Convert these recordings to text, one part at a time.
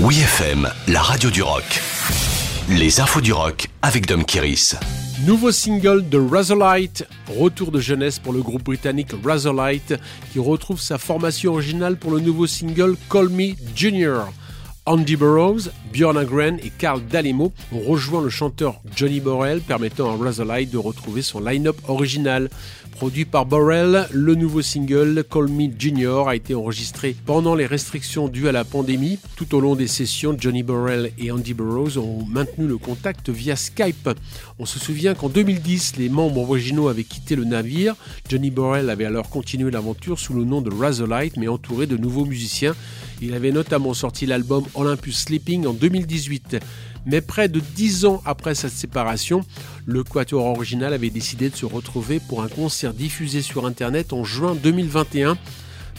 Oui FM, la radio du rock. Les infos du rock avec Dom Kiris. Nouveau single de Razorlight, retour de jeunesse pour le groupe britannique Razorlight qui retrouve sa formation originale pour le nouveau single Call Me Junior. Andy Burroughs, Björn Agren et Carl Dalimo ont rejoint le chanteur Johnny Borrell, permettant à Razorlight de retrouver son line-up original. Produit par Borrell, le nouveau single Call Me Junior a été enregistré pendant les restrictions dues à la pandémie. Tout au long des sessions, Johnny Borrell et Andy Burroughs ont maintenu le contact via Skype. On se souvient qu'en 2010, les membres originaux avaient quitté le navire. Johnny Borrell avait alors continué l'aventure sous le nom de Razorlight, mais entouré de nouveaux musiciens. Il avait notamment sorti l'album Olympus Sleeping en 2018. Mais près de dix ans après sa séparation, le Quatuor original avait décidé de se retrouver pour un concert diffusé sur Internet en juin 2021.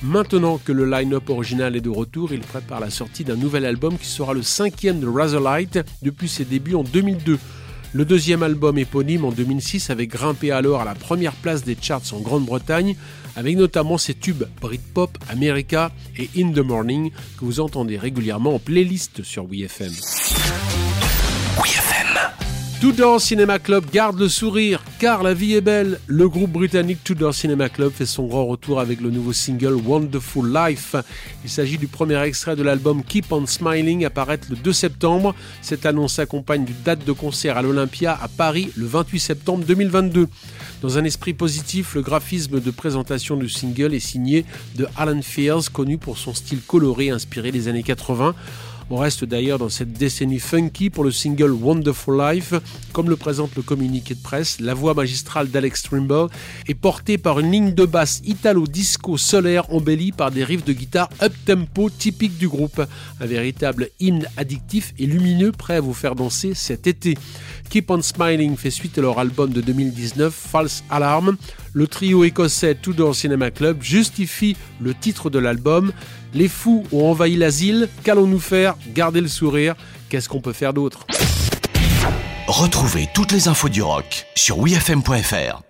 Maintenant que le line-up original est de retour, il prépare la sortie d'un nouvel album qui sera le cinquième de Razorlight depuis ses débuts en 2002. Le deuxième album éponyme en 2006 avait grimpé alors à la première place des charts en Grande-Bretagne, avec notamment ses tubes Britpop, America et In the Morning que vous entendez régulièrement en playlist sur WeFM. Tudor Cinema Club garde le sourire car la vie est belle. Le groupe britannique Tudor Cinema Club fait son grand retour avec le nouveau single Wonderful Life. Il s'agit du premier extrait de l'album Keep on Smiling apparaître le 2 septembre. Cette annonce s'accompagne d'une date de concert à l'Olympia à Paris le 28 septembre 2022. Dans un esprit positif, le graphisme de présentation du single est signé de Alan Fears, connu pour son style coloré inspiré des années 80. On reste d'ailleurs dans cette décennie funky pour le single Wonderful Life. Comme le présente le communiqué de presse, la voix magistrale d'Alex Trimble est portée par une ligne de basse italo-disco solaire embellie par des riffs de guitare up-tempo typiques du groupe. Un véritable hymne addictif et lumineux prêt à vous faire danser cet été. Keep on Smiling fait suite à leur album de 2019, False Alarm. Le trio écossais Tudor Cinema Club justifie le titre de l'album. Les fous ont envahi l'asile, qu'allons-nous faire? Garder le sourire, qu'est-ce qu'on peut faire d'autre? Retrouvez toutes les infos du rock sur wfm.fr.